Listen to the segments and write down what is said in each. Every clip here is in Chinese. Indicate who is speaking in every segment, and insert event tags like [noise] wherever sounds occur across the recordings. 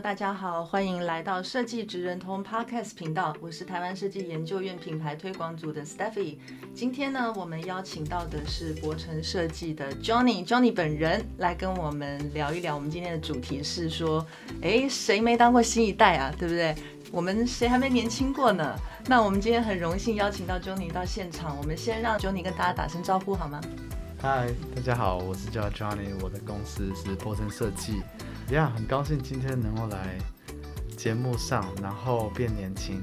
Speaker 1: 大家好，欢迎来到设计职人通 Podcast 频道，我是台湾设计研究院品牌推广组的 Steffi。今天呢，我们邀请到的是博成设计的 Johnny，Johnny 本人来跟我们聊一聊。我们今天的主题是说，哎，谁没当过新一代啊？对不对？我们谁还没年轻过呢？那我们今天很荣幸邀请到 Johnny 到现场，我们先让 Johnny 跟大家打声招呼好吗？
Speaker 2: 嗨，大家好，我是叫 Johnny，我的公司是波森设计。呀，很高兴今天能够来节目上，然后变年轻。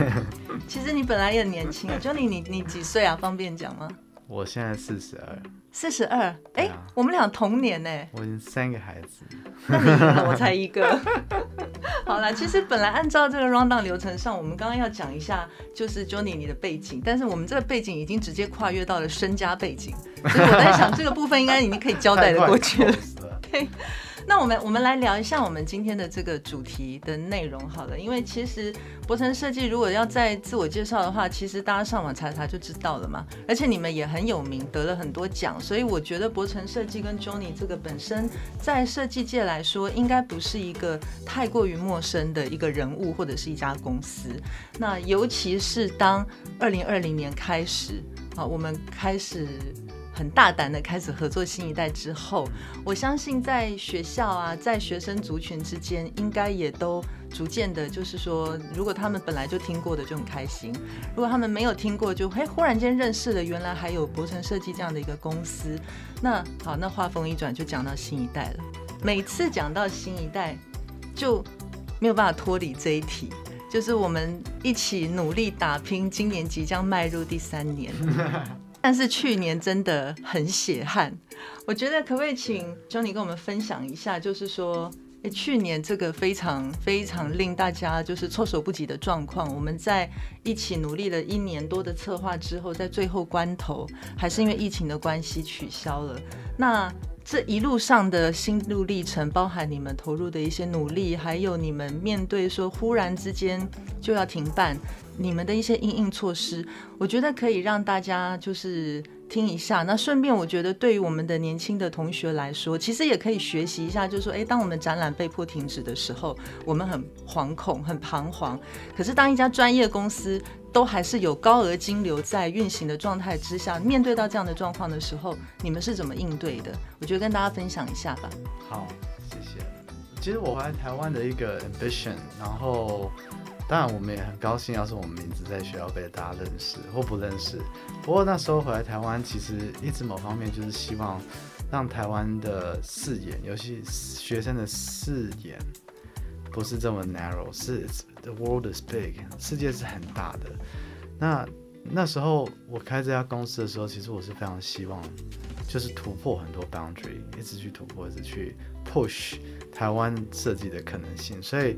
Speaker 2: [laughs]
Speaker 1: 其实你本来也很年轻啊，Johnny，你你几岁啊？方便讲吗？
Speaker 2: 我现在四十二。
Speaker 1: 四十二？哎，我们俩同年呢。
Speaker 2: 我三个孩子。
Speaker 1: 那我才一个。[laughs] 好了，其实本来按照这个 rundown 流程上，我们刚刚要讲一下，就是 Johnny 你的背景，但是我们这个背景已经直接跨越到了身家背景，所以我在想这个部分应该已经可以交代的过去了。[laughs] 对。那我们我们来聊一下我们今天的这个主题的内容好了，因为其实博成设计如果要再自我介绍的话，其实大家上网查查就知道了嘛。而且你们也很有名，得了很多奖，所以我觉得博成设计跟 Johnny 这个本身在设计界来说，应该不是一个太过于陌生的一个人物或者是一家公司。那尤其是当二零二零年开始，好，我们开始。很大胆的开始合作新一代之后，我相信在学校啊，在学生族群之间，应该也都逐渐的，就是说，如果他们本来就听过的就很开心，如果他们没有听过，就嘿，忽然间认识了原来还有博成设计这样的一个公司。那好，那话锋一转就讲到新一代了。每次讲到新一代，就没有办法脱离这一题，就是我们一起努力打拼，今年即将迈入第三年。但是去年真的很血汗，我觉得可不可以请 Johnny 跟我们分享一下，就是说，诶，去年这个非常非常令大家就是措手不及的状况，我们在一起努力了一年多的策划之后，在最后关头，还是因为疫情的关系取消了。那这一路上的心路历程，包含你们投入的一些努力，还有你们面对说忽然之间就要停办。你们的一些应应措施，我觉得可以让大家就是听一下。那顺便，我觉得对于我们的年轻的同学来说，其实也可以学习一下，就是说，哎，当我们展览被迫停止的时候，我们很惶恐、很彷徨。可是，当一家专业公司都还是有高额金流在运行的状态之下，面对到这样的状况的时候，你们是怎么应对的？我觉得跟大家分享一下吧。
Speaker 2: 好，谢谢。其实我来台湾的一个 ambition，然后。当然，我们也很高兴，要是我们名字在学校被大家认识或不认识。不过那时候回来台湾，其实一直某方面就是希望让台湾的视野，尤其学生的视野，不是这么 narrow，是 the world is big，世界是很大的。那那时候我开这家公司的时候，其实我是非常希望，就是突破很多 boundary，一直去突破，一直去 push 台湾设计的可能性。所以，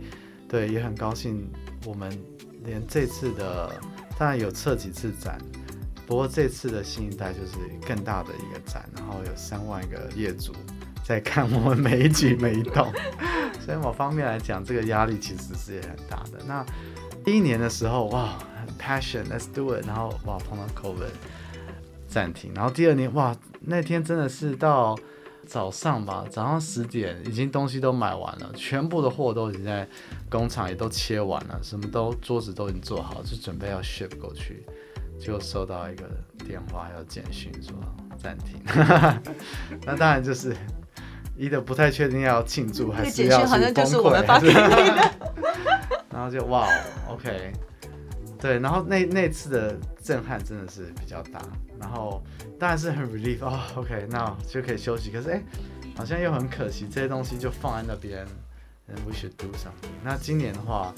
Speaker 2: 对，也很高兴。我们连这次的当然有测几次展，不过这次的新一代就是更大的一个展，然后有三万个业主在看我们每一举每一动，[laughs] 所以某方面来讲，这个压力其实是也很大的。那第一年的时候，哇，passion，let's do it，然后哇碰到 COVID 暂停，然后第二年哇那天真的是到。早上吧，早上十点已经东西都买完了，全部的货都已经在工厂也都切完了，什么都桌子都已经做好，就准备要 ship 过去，就收到一个电话还有简讯说暂停。[laughs] 那当然就是一的不太确定要庆祝还是要去崩溃，然后就哇，OK，对，然后那那次的震撼真的是比较大。然后当然是很 relief 哦，OK，那就可以休息。可是哎，好像又很可惜，这些东西就放在那边。And we should do something。那今年的话，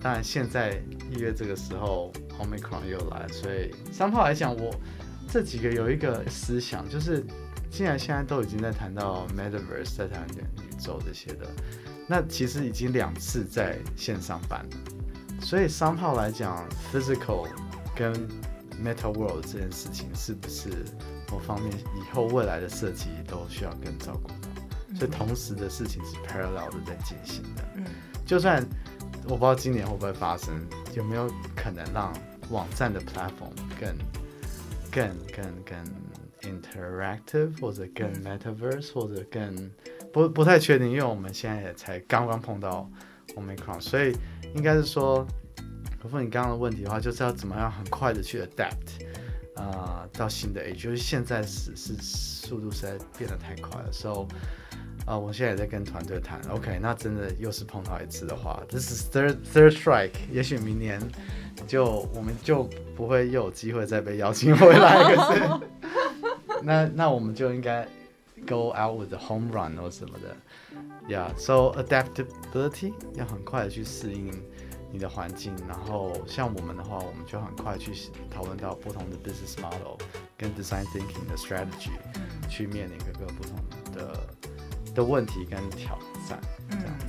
Speaker 2: 当然现在一月这个时候，Omicron 又来，所以三号来讲，我这几个有一个思想，就是既然现在都已经在谈到 Metaverse，在谈元宇宙这些的，那其实已经两次在线上办了。所以三号来讲，physical 跟 Meta World 这件事情，是不是某方面以后未来的设计都需要更照顾到？所以同时的事情是 parallel 的在进行的。嗯，就算我不知道今年会不会发生，有没有可能让网站的 platform 更、更、更、更 interactive，或者更 metaverse，或者更不不太确定，因为我们现在也才刚刚碰到 Omicron，所以应该是说，回复你刚刚的问题的话，就是要怎么样很快的去 adapt 啊、呃，到新的 age，就是现在是是速度实在变得太快了，，so 啊，我现在也在跟团队谈，OK，那真的又是碰到一次的话，This is third third strike，也许明年。就我们就不会又有机会再被邀请回来，可是。[laughs] 那那我们就应该 go out with the home run 或什么的，yeah，so adaptability 要很快的去适应你的环境，然后像我们的话，我们就很快去讨论到不同的 business model 跟 design thinking 的 strategy，去面临各个不同的的问题跟挑战，这样子。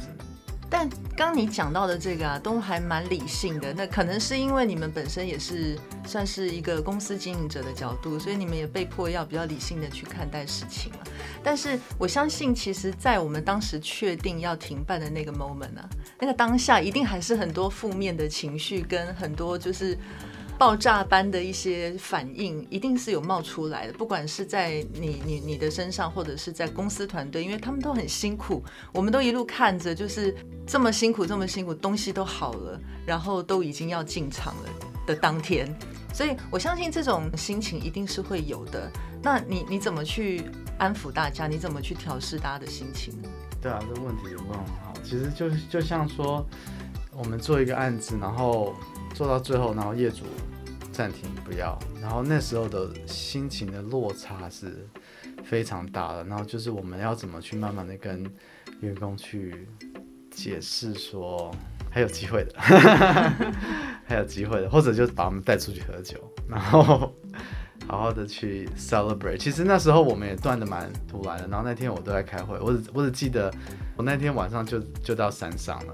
Speaker 1: 但刚你讲到的这个啊，都还蛮理性的。那可能是因为你们本身也是算是一个公司经营者的角度，所以你们也被迫要比较理性的去看待事情嘛。但是我相信，其实，在我们当时确定要停办的那个 moment 啊，那个当下一定还是很多负面的情绪跟很多就是。爆炸般的一些反应，一定是有冒出来的。不管是在你你你的身上，或者是在公司团队，因为他们都很辛苦，我们都一路看着，就是这么辛苦，这么辛苦，东西都好了，然后都已经要进场了的当天，所以我相信这种心情一定是会有的。那你你怎么去安抚大家？你怎么去调试大家的心情？
Speaker 2: 对啊，这个问题问很好。其实就就像说，我们做一个案子，然后做到最后，然后业主。暂停，不要。然后那时候的心情的落差是非常大的。然后就是我们要怎么去慢慢的跟员工去解释说还有机会的，[laughs] 还有机会的，或者就把我们带出去喝酒，然后 [laughs] 好好的去 celebrate。其实那时候我们也断的蛮突然的。然后那天我都在开会，我只我只记得我那天晚上就就到山上了，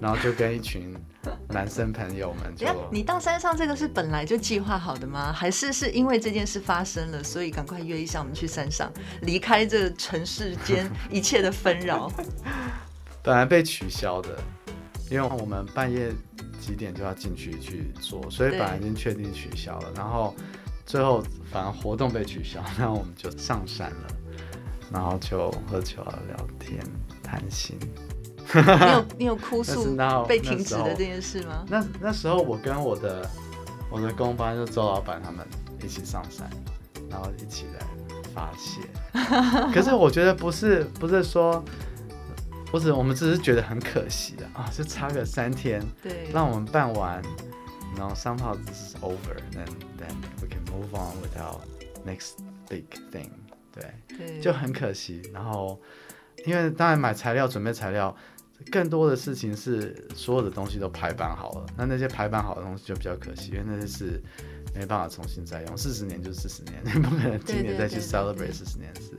Speaker 2: 然后就跟一群。[laughs] 男生朋友们就，
Speaker 1: 你到山上这个是本来就计划好的吗？还是是因为这件事发生了，所以赶快约一下我们去山上，离开这城市间 [laughs] 一切的纷扰？[laughs]
Speaker 2: 本来被取消的，因为我们半夜几点就要进去去做，所以本来已经确定取消了。然后最后反而活动被取消，然后我们就上山了，然后就喝酒啊、聊天、谈心。
Speaker 1: 你有 [laughs] 你有哭诉被停止的这件事吗？
Speaker 2: 那那时候我跟我的我的工班就周老板他们一起上山，然后一起来发泄。可是我觉得不是不是说，不是我们只是觉得很可惜的啊，就差个三天，
Speaker 1: 对，
Speaker 2: 让我们办完，然后 somehow this is over，then then we can move on without next big thing，对，
Speaker 1: 对，
Speaker 2: 就很可惜。然后因为当然买材料准备材料。更多的事情是所有的东西都排版好了，那那些排版好的东西就比较可惜，因为那些是没办法重新再用。四十年就是四十年，你 [laughs] 不可能今年再去 celebrate 四十年的事。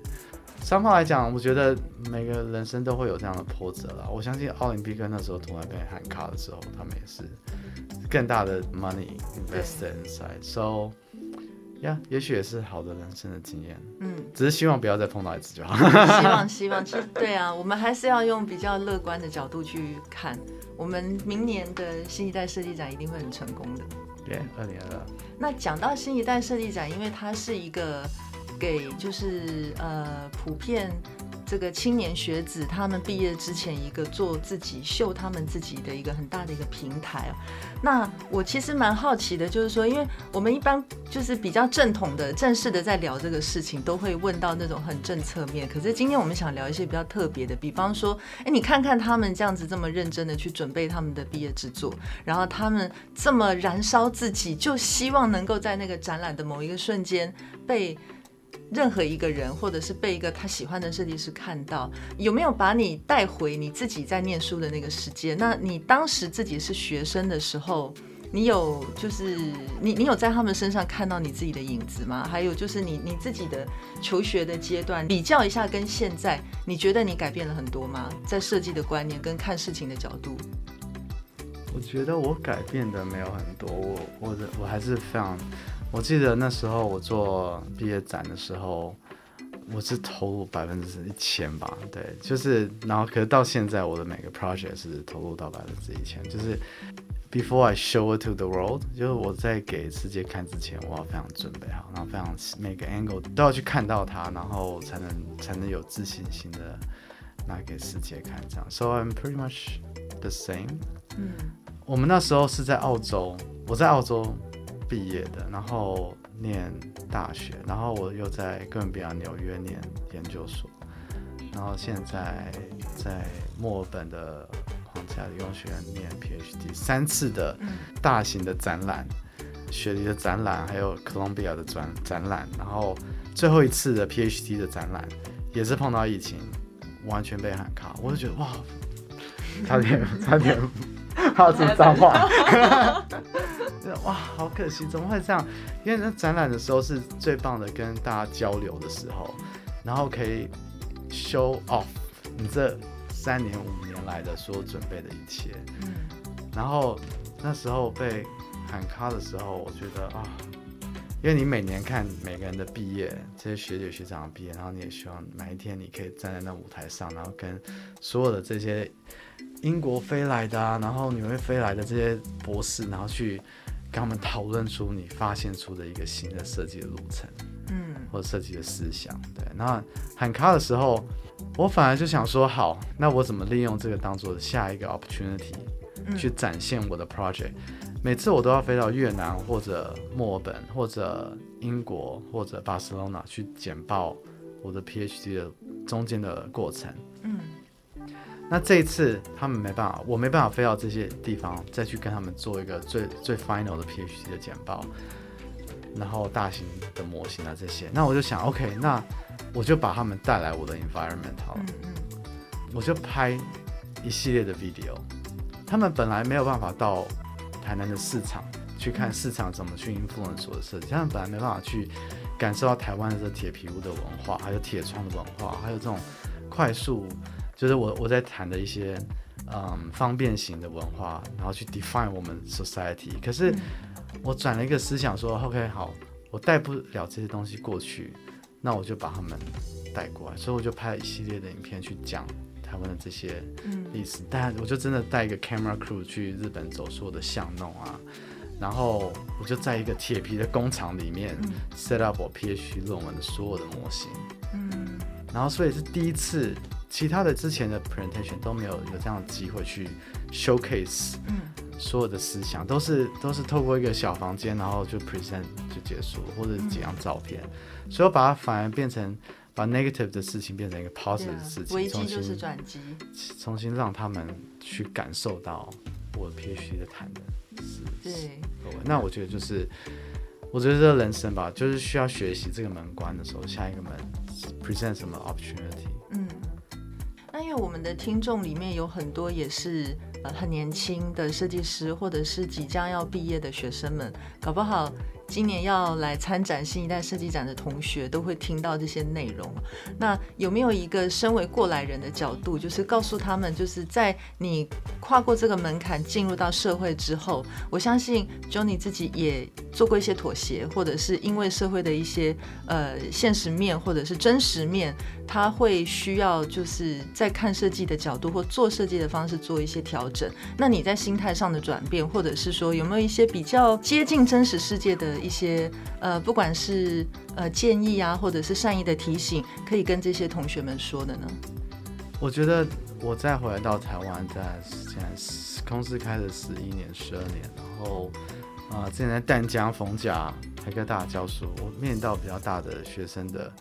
Speaker 2: 商号来讲，我觉得每个人生都会有这样的波折啦。我相信奥林匹克那时候突然被喊卡的时候，他们也是更大的 money invested inside，so。呀，yeah, 也许也是好的人生的经验。嗯，只是希望不要再碰到一次就好。[laughs]
Speaker 1: 希望希望，其实对啊，我们还是要用比较乐观的角度去看。我们明年的新一代设计展一定会很成功的。
Speaker 2: 对，二零二二。
Speaker 1: 那讲到新一代设计展，因为它是一个给就是呃普遍。这个青年学子他们毕业之前一个做自己秀他们自己的一个很大的一个平台。那我其实蛮好奇的，就是说，因为我们一般就是比较正统的、正式的在聊这个事情，都会问到那种很政策面。可是今天我们想聊一些比较特别的，比方说，哎，你看看他们这样子这么认真的去准备他们的毕业制作，然后他们这么燃烧自己，就希望能够在那个展览的某一个瞬间被。任何一个人，或者是被一个他喜欢的设计师看到，有没有把你带回你自己在念书的那个时间？那你当时自己是学生的时候，你有就是你你有在他们身上看到你自己的影子吗？还有就是你你自己的求学的阶段比较一下，跟现在你觉得你改变了很多吗？在设计的观念跟看事情的角度，
Speaker 2: 我觉得我改变的没有很多，我我的我还是非常，我记得那时候我做毕业展的时候。我是投入百分之一千吧，对，就是，然后可是到现在我的每个 project 是投入到百分之一千，就是 before I show it to the world，就是我在给世界看之前，我要非常准备好，然后非常每个 angle 都要去看到它，然后才能才能有自信心的拿给世界看，这样。So I'm pretty much the same。嗯，我们那时候是在澳洲，我在澳洲毕业的，然后。念大学，然后我又在哥伦比亚纽约念研究所，然后现在在墨尔本的皇家理工学院念 PhD，三次的大型的展览，雪梨的展览，还有哥伦比亚的展展览，然后最后一次的 PhD 的展览也是碰到疫情，完全被喊卡，我就觉得哇，差点差点，好是脏话。哇，好可惜，怎么会这样？因为那展览的时候是最棒的，跟大家交流的时候，然后可以 show off 你这三年五年来的所有准备的一切。嗯，然后那时候被喊卡的时候，我觉得啊，因为你每年看每个人的毕业，这些学姐学长毕业，然后你也希望哪一天你可以站在那舞台上，然后跟所有的这些英国飞来的啊，然后纽约飞来的这些博士，然后去。跟他们讨论出你发现出的一个新的设计的路程，嗯，或者设计的思想，对。那喊卡的时候，我反而就想说，好，那我怎么利用这个当做下一个 opportunity，去展现我的 project？每次我都要飞到越南或者墨尔本或者英国或者巴塞罗那去简报我的 PhD 的中间的过程，嗯。那这一次他们没办法，我没办法飞到这些地方再去跟他们做一个最最 final 的 PhD 的简报，然后大型的模型啊这些，那我就想，OK，那我就把他们带来我的 environment 好了，嗯嗯，我就拍一系列的 video。他们本来没有办法到台南的市场去看市场怎么去 influence 我的设计，他们本来没办法去感受到台湾的这铁皮屋的文化，还有铁窗的文化，还有这种快速。就是我我在谈的一些，嗯，方便型的文化，然后去 define 我们 society。可是我转了一个思想说，OK，好，我带不了这些东西过去，那我就把他们带过来。所以我就拍了一系列的影片去讲台湾的这些历史。但我就真的带一个 camera crew 去日本走所有的巷弄啊，然后我就在一个铁皮的工厂里面 set up 我 PhD 论文的所有的模型。嗯，然后所以是第一次。其他的之前的 presentation 都没有有这样的机会去 showcase，嗯，所有的思想都是都是透过一个小房间，然后就 present 就结束，或者几张照片，嗯、所以我把它反而变成把 negative 的事情变成一个 positive 的事情，
Speaker 1: 危机就是转机，
Speaker 2: 重新让他们去感受到我 PhD 的谈的是，对，那我觉得就是，我觉得这个人生吧，就是需要学习这个门关的时候，下一个门 present 什么 opportunity，
Speaker 1: 我们的听众里面有很多也是呃很年轻的设计师，或者是即将要毕业的学生们，搞不好。今年要来参展新一代设计展的同学都会听到这些内容。那有没有一个身为过来人的角度，就是告诉他们，就是在你跨过这个门槛进入到社会之后，我相信 Johnny 自己也做过一些妥协，或者是因为社会的一些呃现实面或者是真实面，他会需要就是在看设计的角度或做设计的方式做一些调整。那你在心态上的转变，或者是说有没有一些比较接近真实世界的？一些呃，不管是呃建议啊，或者是善意的提醒，可以跟这些同学们说的呢？
Speaker 2: 我觉得我再回来到台湾，在现在公司开了十一年、十二年，然后啊、呃，之前在淡江、逢甲、台科大教书，我面临到比较大的学生的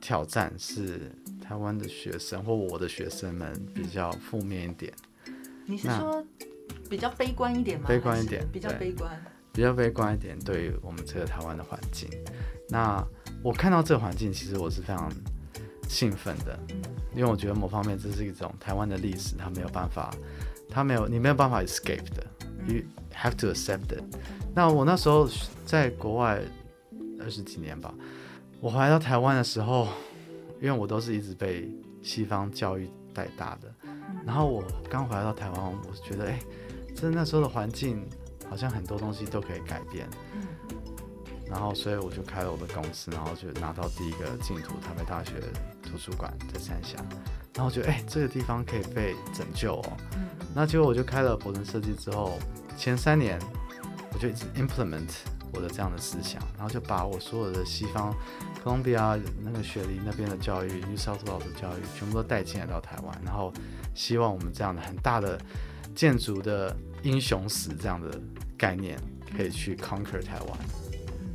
Speaker 2: 挑战是台湾的学生或我的学生们比较负面一点。
Speaker 1: 你是说比较悲观一点吗？
Speaker 2: 悲观一点，
Speaker 1: 比较悲观。
Speaker 2: 比较悲观一点，对于我们这个台湾的环境，那我看到这个环境，其实我是非常兴奋的，因为我觉得某方面这是一种台湾的历史，它没有办法，它没有你没有办法 escape 的，，you have to accept it。那我那时候在国外二十几年吧，我回来到台湾的时候，因为我都是一直被西方教育带大的，然后我刚回来到台湾，我觉得哎，这那时候的环境好像很多东西都可以改变。然后，所以我就开了我的公司，然后就拿到第一个净土台北大学图书馆在三峡，然后觉得哎，这个地方可以被拯救哦。那结果我就开了博伦设计之后，前三年我就一直 implement 我的这样的思想，然后就把我所有的西方哥伦比亚那个雪梨那边的教育，New South Wales 的教育，全部都带进来到台湾，然后希望我们这样的很大的建筑的英雄史这样的概念，可以去 conquer 台湾。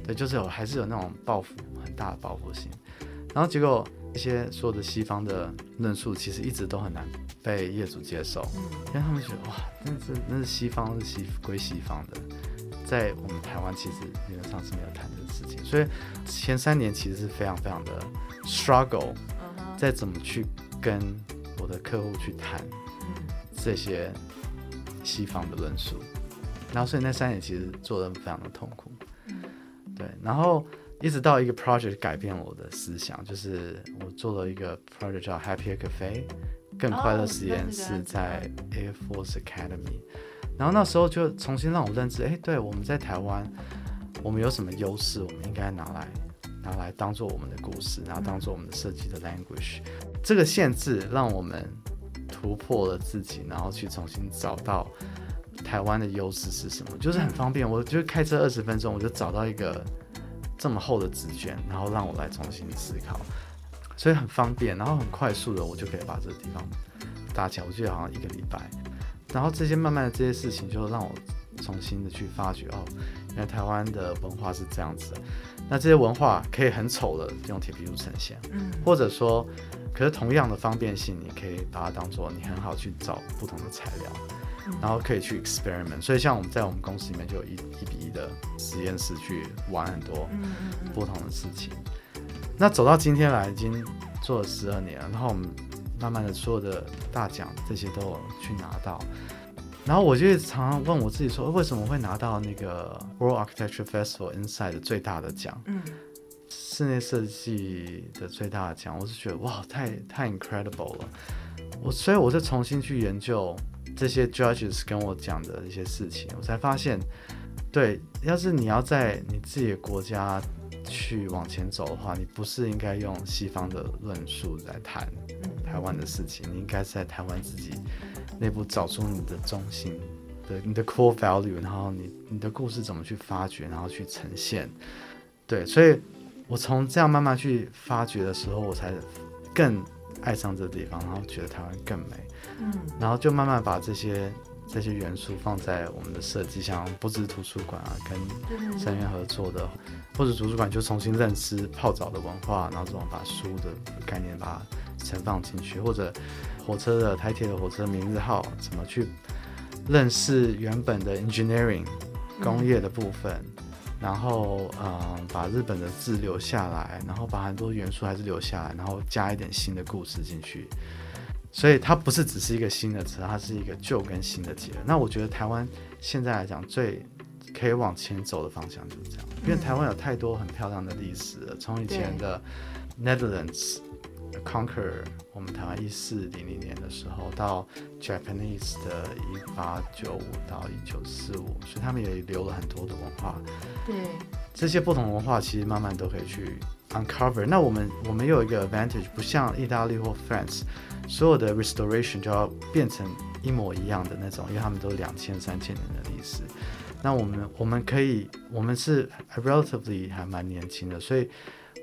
Speaker 2: 对，就是有，还是有那种报复，很大的报复心。然后结果一些所有的西方的论述，其实一直都很难被业主接受，因为他们觉得哇，那是那是西方是西归西方的，在我们台湾其实理论上是没有谈这个事情。所以前三年其实是非常非常的 struggle，在怎么去跟我的客户去谈这些西方的论述。然后所以那三年其实做的非常的痛苦。对，然后一直到一个 project 改变我的思想，就是我做了一个 project 叫 Happier Cafe，更快乐实验室在 Air Force Academy，然后那时候就重新让我认知，哎，对，我们在台湾，我们有什么优势，我们应该拿来拿来当做我们的故事，然后当做我们的设计的 language，这个限制让我们突破了自己，然后去重新找到。台湾的优势是什么？就是很方便，我就开车二十分钟，我就找到一个这么厚的纸卷，然后让我来重新思考，所以很方便，然后很快速的，我就可以把这个地方搭起来。我记得好像一个礼拜，然后这些慢慢的这些事情，就让我重新的去发掘哦，原来台湾的文化是这样子的。那这些文化可以很丑的用铁皮屋呈现，嗯，或者说，可是同样的方便性，你可以把它当做你很好去找不同的材料。然后可以去 experiment，所以像我们在我们公司里面就有一一比一的实验室去玩很多不同的事情。那走到今天来，已经做了十二年了，然后我们慢慢的所有的大奖这些都有去拿到。然后我就常常问我自己说，为什么会拿到那个 World Architecture Festival Inside 的最大的奖？嗯，室内设计的最大的奖，我是觉得哇，太太 incredible 了。我所以我就重新去研究。这些 judges 跟我讲的一些事情，我才发现，对，要是你要在你自己的国家去往前走的话，你不是应该用西方的论述来谈台湾的事情，你应该是在台湾自己内部找出你的中心对你的 core value，然后你你的故事怎么去发掘，然后去呈现。对，所以我从这样慢慢去发掘的时候，我才更爱上这个地方，然后觉得台湾更美。嗯，然后就慢慢把这些这些元素放在我们的设计，像不只是图书馆啊，跟三元合作的，或者图书馆就重新认识泡澡的文化，然后怎么把书的概念把它存放进去，或者火车的台铁的火车名字号怎么去认识原本的 engineering 工业的部分，然后嗯把日本的字留下来，然后把很多元素还是留下来，然后加一点新的故事进去。所以它不是只是一个新的词，它是一个旧跟新的结合。那我觉得台湾现在来讲最可以往前走的方向就是这样，因为台湾有太多很漂亮的历史了，从以前的 Netherlands conquer 我们台湾一四零零年的时候，到 Japanese 的一八九五到一九四五，所以他们也留了很多的文化。对，这些不同文化其实慢慢都可以去 uncover。那我们我们有一个 advantage，不像意大利或 France。所有的 restoration 就要变成一模一样的那种，因为他们都两千三千年的历史。那我们我们可以，我们是 relatively 还蛮年轻的，所以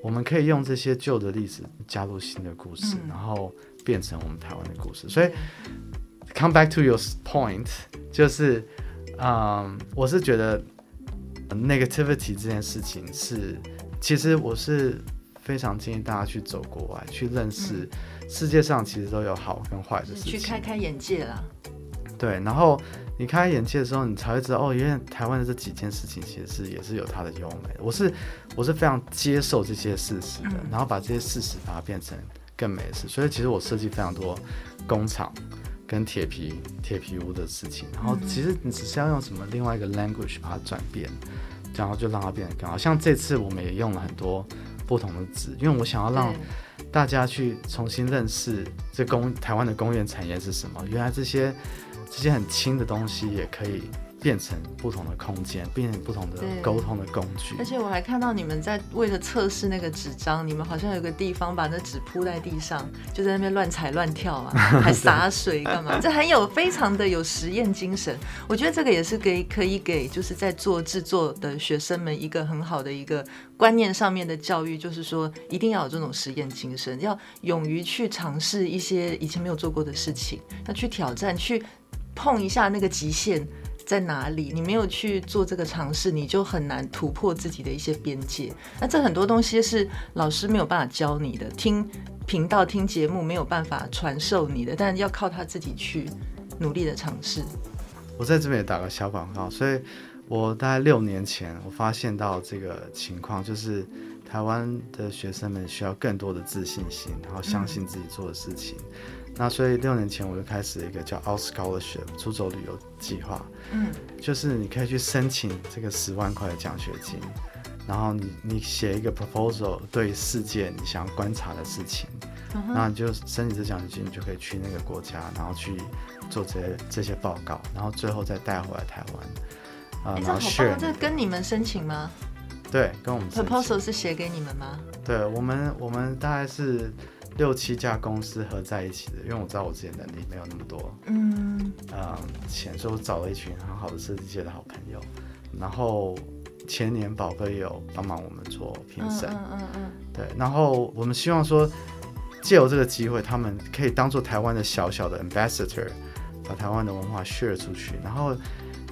Speaker 2: 我们可以用这些旧的历史加入新的故事，嗯、然后变成我们台湾的故事。所以 come back to your point，就是，嗯，我是觉得 negativity 这件事情是，其实我是非常建议大家去走国外去认识。嗯世界上其实都有好跟坏的事情，
Speaker 1: 去开开眼界啦。
Speaker 2: 对，然后你开开眼界的时候，你才会知道哦，原来台湾的这几件事情其实是也是有它的优美的。我是我是非常接受这些事实的，然后把这些事实把它变成更美的事。所以其实我设计非常多工厂，跟铁皮铁皮屋的事情。然后其实你只是要用什么另外一个 language 把它转变，然后就让它变得更好。像这次我们也用了很多不同的纸，因为我想要让大家去重新认识这工台湾的工业产业是什么。原来这些这些很轻的东西也可以。变成不同的空间，变成不同的沟通的工具。
Speaker 1: 而且我还看到你们在为了测试那个纸张，你们好像有个地方把那纸铺在地上，就在那边乱踩乱跳啊，[laughs] 还洒水干嘛？这很有非常的有实验精神。我觉得这个也是给可以给就是在做制作的学生们一个很好的一个观念上面的教育，就是说一定要有这种实验精神，要勇于去尝试一些以前没有做过的事情，要去挑战，去碰一下那个极限。在哪里？你没有去做这个尝试，你就很难突破自己的一些边界。那这很多东西是老师没有办法教你的，听频道、听节目没有办法传授你的，但要靠他自己去努力的尝试。
Speaker 2: 我在这边也打个小广告，所以我大概六年前我发现到这个情况，就是台湾的学生们需要更多的自信心，然后相信自己做的事情。嗯那所以六年前我就开始一个叫 Out Scholarship 出走旅游计划，嗯，就是你可以去申请这个十万块的奖学金，然后你你写一个 proposal 对世界你想要观察的事情，然后你就申请这奖学金，你就可以去那个国家，然后去做这些这些报告，然后最后再带回来台湾，啊、呃，然后 share。
Speaker 1: 这跟你们申请吗？
Speaker 2: 对，跟我们
Speaker 1: proposal 是写给你们吗？
Speaker 2: 对我们，我们大概是。六七家公司合在一起的，因为我知道我自己能力没有那么多，嗯，呃，钱，所以我找了一群很好的设计界的好朋友，然后前年宝哥也有帮忙我们做评审，嗯嗯嗯，对，然后我们希望说借由这个机会，他们可以当做台湾的小小的 ambassador，把台湾的文化 share 出去，然后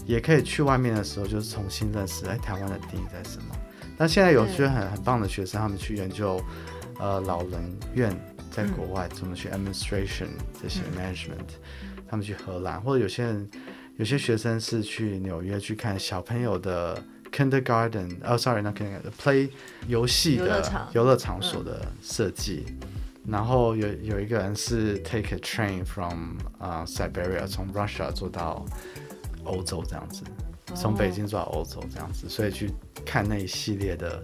Speaker 2: 也可以去外面的时候就是重新认识，哎，台湾的定义在什么？但现在有些很很棒的学生，他们去研究呃老人院。在国外怎么去 administration 这些 management，他们去荷兰，或者有些人有些学生是去纽约去看小朋友的 kindergarten，哦，sorry，那 kindergarten，play 游戏的游乐场所的设计。然后有有一个人是 take a train from 啊 Siberia，从 Russia 坐到欧洲这样子，从北京坐到欧洲这样子，所以去看那一系列的。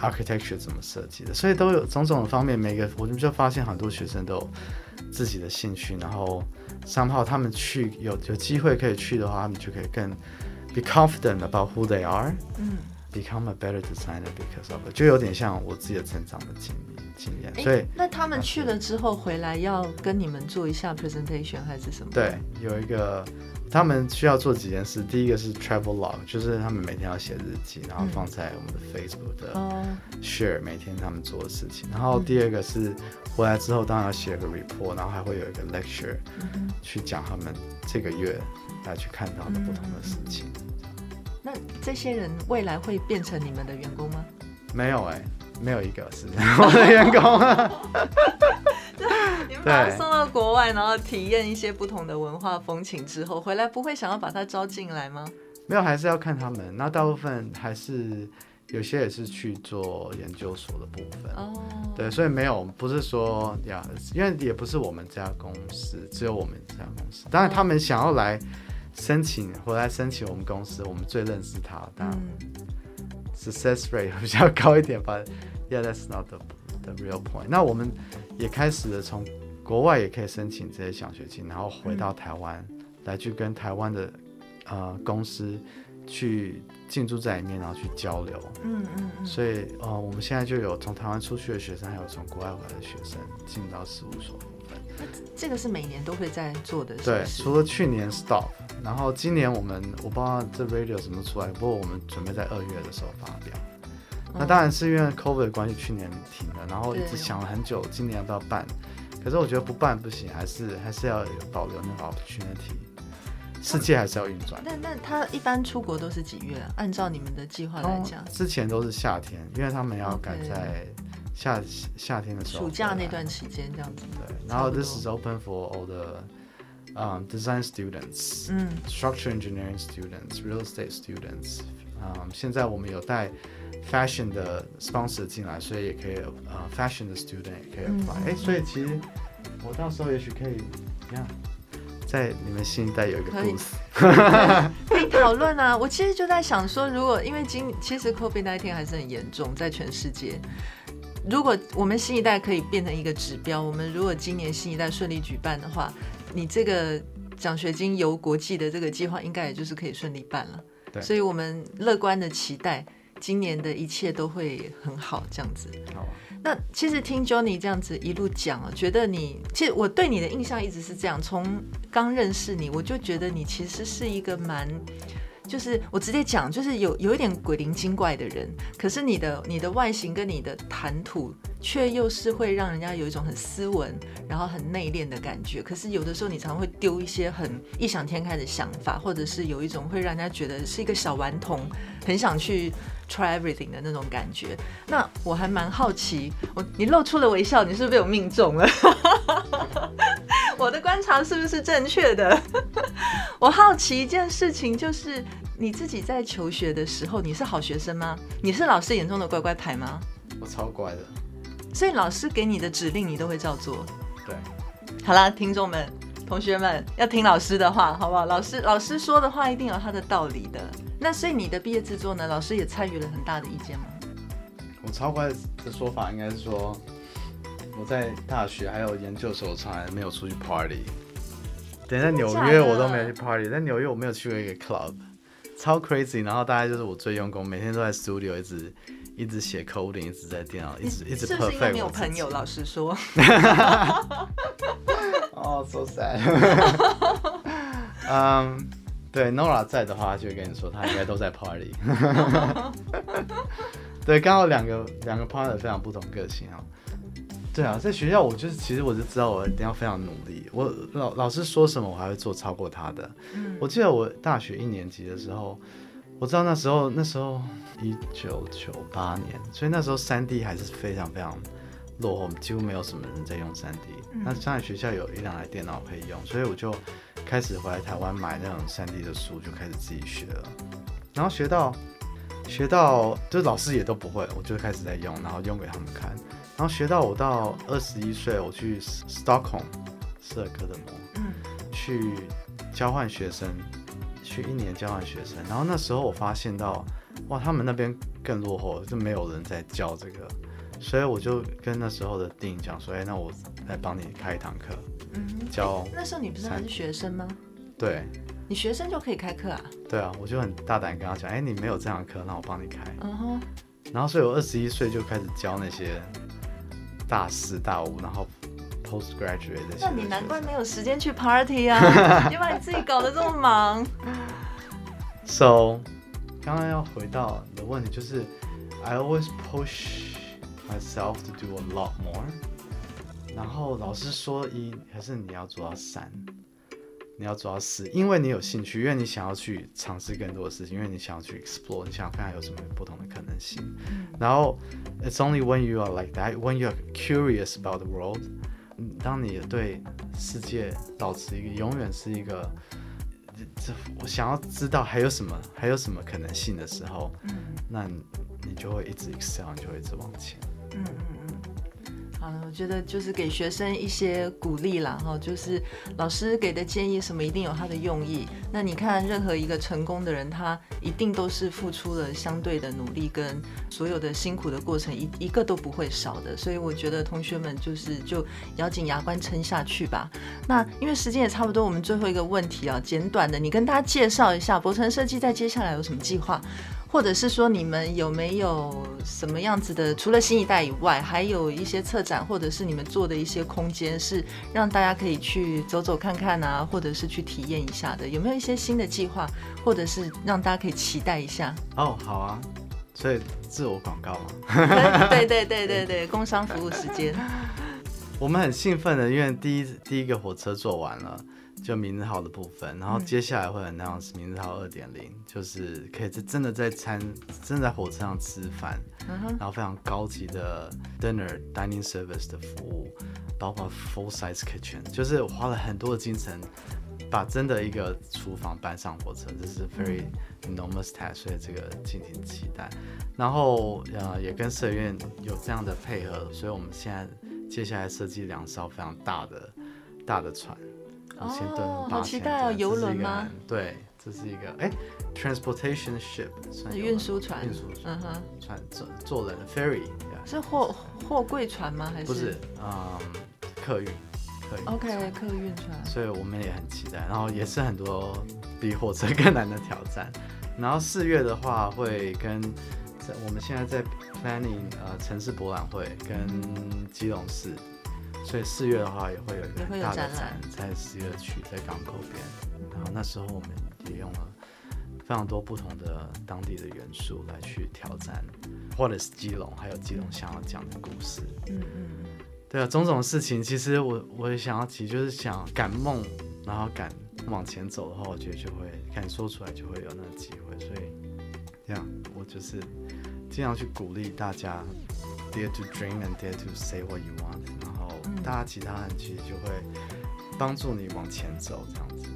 Speaker 2: Architecture 怎么设计的？所以都有种种的方面，每个我们就发现很多学生都有自己的兴趣，然后 somehow 他们去有有机会可以去的话，他们就可以更 be confident about who they are，嗯，become a better designer because of it，就有点像我自己的成长的经经验。所以
Speaker 1: 那他们去了之后回来要跟你们做一下 presentation 还是什么？
Speaker 2: 对，有一个。他们需要做几件事，第一个是 travel log，就是他们每天要写日记，然后放在我们的 Facebook 的 share 每天他们做的事情。然后第二个是回来之后当然要写个 report，然后还会有一个 lecture 去讲他们这个月来去看到的不同的事情。
Speaker 1: 那这些人未来会变成你们的员工吗？
Speaker 2: 没有哎、欸，没有一个是 [laughs] 我的员工。[laughs]
Speaker 1: 你们把他送到国外，然后体验一些不同的文化风情之后，回来不会想要把他招进来吗？
Speaker 2: 没有，还是要看他们。那大部分还是有些也是去做研究所的部分。哦，对，所以没有，不是说呀，因为也不是我们这家公司，只有我们这家公司。当然，他们想要来申请，回来申请我们公司，我们最认识他，当然 success rate 比较高一点吧。Yeah, that's not the the real point。那我们。也开始了从国外也可以申请这些奖学金，然后回到台湾、嗯、来去跟台湾的呃公司去进驻在里面，然后去交流。嗯嗯，嗯所以呃我们现在就有从台湾出去的学生，还有从国外回来的学生进到事务所部分。
Speaker 1: 这个是每年都会在做的。
Speaker 2: 对，除了去年 stop，然后今年我们我不知道这 radio 什么出来，不过我们准备在二月的时候发表。那当然是因为 COVID 的关系，去年停了，然后一直想了很久，今年要不要办？可是我觉得不办不行，还是还是要有保留那个 opportunity，世界还是要运转。
Speaker 1: 那那他一般出国都是几月啊？按照你们的计划来讲，
Speaker 2: 之前都是夏天，因为他们要赶在夏夏天的时候，
Speaker 1: 暑假那段期间这样子。
Speaker 2: 对，然后 this is open for all the um design students，嗯，structure engineering students，real estate students，嗯，现在我们有带。Fashion 的 sponsor 进来，所以也可以呃，Fashion 的 student 也可以 apply。哎、所以其实我到时候也许可以这样在你们新一代有一个 booth，[laughs]
Speaker 1: 可以讨论啊。我其实就在想说，如果因为今其实 COVID nineteen 还是很严重，在全世界，如果我们新一代可以变成一个指标，我们如果今年新一代顺利举办的话，你这个奖学金由国际的这个计划，应该也就是可以顺利办了。
Speaker 2: 对，
Speaker 1: 所以我们乐观的期待，今年的一切都会很好，这样子。
Speaker 2: 好啊。
Speaker 1: 那其实听 Johnny 这样子一路讲啊，觉得你其实我对你的印象一直是这样，从刚认识你，我就觉得你其实是一个蛮，就是我直接讲，就是有有一点鬼灵精怪的人。可是你的你的外形跟你的谈吐，却又是会让人家有一种很斯文，然后很内敛的感觉。可是有的时候你常会丢一些很异想天开的想法，或者是有一种会让人家觉得是一个小顽童，很想去。Try everything 的那种感觉，那我还蛮好奇，我你露出了微笑，你是不是被我命中了？[laughs] 我的观察是不是正确的？[laughs] 我好奇一件事情，就是你自己在求学的时候，你是好学生吗？你是老师眼中的乖乖牌吗？
Speaker 2: 我超乖的，
Speaker 1: 所以老师给你的指令你都会照做。
Speaker 2: 对，
Speaker 1: 好啦，听众们、同学们要听老师的话，好不好？老师老师说的话一定有他的道理的。那所以你的毕业制作呢？老师也参与了很大的意见吗？
Speaker 2: 我超乖的说法应该是说，我在大学还有研究所从来没有出去 party。等在纽约我都没有去 party，在纽约我没有去过一个 club，超 crazy。然后大概就是我最用功，每天都在 studio 一直一直写 coding，一直在电脑，一直一直 perfect。是不是因为
Speaker 1: 没有朋友？老实说。[laughs]
Speaker 2: 哦、[laughs] oh,，so sad。[laughs] 嗯。对，Nora 在的话，就会跟你说，他应该都在 party。[laughs] 对，刚好两个两个 partner 非常不同个性啊。对啊，在学校我就是，其实我就知道我一定要非常努力。我老老师说什么，我还会做超过他的。我记得我大学一年级的时候，我知道那时候那时候一九九八年，所以那时候三 D 还是非常非常落后，几乎没有什么人在用三 D。那上海学校有一两台电脑可以用，所以我就。开始回来台湾买那种 3D 的书，就开始自己学了。然后学到学到，就老师也都不会，我就开始在用，然后用给他们看。然后学到我到二十一岁，我去 Stockholm 斯德哥尔摩，嗯，去交换学生，去一年交换学生。然后那时候我发现到，哇，他们那边更落后，就没有人在教这个。所以我就跟那时候的 Dean 讲说，哎，那我来帮你开一堂课，嗯，教。
Speaker 1: 那时候你不是还是学生吗？
Speaker 2: 对。
Speaker 1: 你学生就可以开课啊？
Speaker 2: 对啊，我就很大胆跟他讲，哎，你没有这堂课，那我帮你开。嗯哼。然后所以我二十一岁就开始教那些大四、大五，然后 postgraduate 的。
Speaker 1: 那你难怪没有时间去 party 啊！[laughs] 你把你自己搞得这么忙。
Speaker 2: So，刚刚要回到你的问题，就是 I always push。Myself to do a lot more。然后老师说一，还是你要做到三，你要做到四，因为你有兴趣，因为你想要去尝试更多的事情，因为你想要去 explore，你想要看看有什么不同的可能性。然后 it's only when you are like that, when you are curious about the world，当你对世界保持一个永远是一个，这我想要知道还有什么，还有什么可能性的时候，那你就会一直 excel，你就会一直往前。嗯嗯
Speaker 1: 嗯，好了，我觉得就是给学生一些鼓励啦，哈，就是老师给的建议什么一定有他的用意。那你看，任何一个成功的人，他一定都是付出了相对的努力跟所有的辛苦的过程，一一个都不会少的。所以我觉得同学们就是就咬紧牙关撑下去吧。那因为时间也差不多，我们最后一个问题啊，简短的，你跟大家介绍一下博成设计在接下来有什么计划？或者是说，你们有没有什么样子的？除了新一代以外，还有一些策展，或者是你们做的一些空间，是让大家可以去走走看看啊，或者是去体验一下的？有没有一些新的计划，或者是让大家可以期待一下？[laughs]
Speaker 2: 哦，好啊，所以自我广告 [laughs] 嘛。
Speaker 1: 对对对对对，工商服务时间。
Speaker 2: 我们很兴奋的，因为第一第一个火车做完了。就名字号的部分，然后接下来会有那样子名字号二点零，就是可以在真的在餐，真的在火车上吃饭，然后非常高级的 dinner dining service 的服务，包括 full size kitchen，就是我花了很多的精神，把真的一个厨房搬上火车，这是 very enormous task，所以这个敬请期待。然后呃也跟社院有这样的配合，所以我们现在接下来设计两艘非常大的大的船。五千吨、
Speaker 1: 哦，
Speaker 2: 八千吨，
Speaker 1: 游轮吗？
Speaker 2: 对，这是一个哎，transportation ship，算
Speaker 1: 运输船，
Speaker 2: 运输船，
Speaker 1: 嗯哼，
Speaker 2: 船坐坐人的 ferry，
Speaker 1: 是货货柜船吗？还是
Speaker 2: 不是？嗯，客运，客运
Speaker 1: ，OK，客运船。
Speaker 2: 所以我们也很期待，然后也是很多比火车更难的挑战。然后四月的话，会跟在我们现在在 planning 呃城市博览会跟基隆市。所以四月的话也会有一个很大的展，在十月区在港口边，然后那时候我们也用了非常多不同的当地的元素来去挑战，或者是基隆，还有基隆想要讲的故事。嗯嗯，对啊，种种事情，其实我我也想要提，就是想敢梦，然后敢往前走的话，我觉得就会敢说出来，就会有那个机会。所以这样，我就是尽量去鼓励大家，dare to dream and dare to say what you want。大家其他人其实就会帮助你往前走这样子，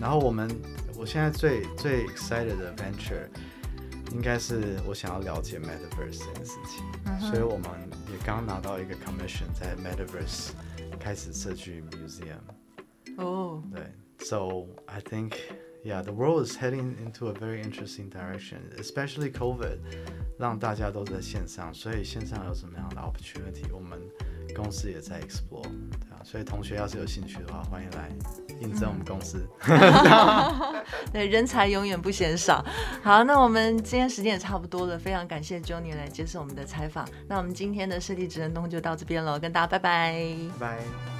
Speaker 2: 然后我们我现在最最 excited 的 venture 应该是我想要了解 metaverse 这件事情，嗯、所以我们也刚拿到一个 commission 在 metaverse 开始设计 museum。哦，对，so I think yeah the world is heading into a very interesting direction, especially COVID 让大家都在线上，所以线上有什么样的 opportunity 我们。 公司也在 explore，对啊，所以同学要是有兴趣的话，欢迎来应征我们公司。
Speaker 1: 嗯、[laughs] 对，人才永远不嫌少。好，那我们今天时间也差不多了，非常感谢 Johnny 来接受我们的采访。那我们今天的设计职能东就到这边了，跟大家拜拜。
Speaker 2: 拜。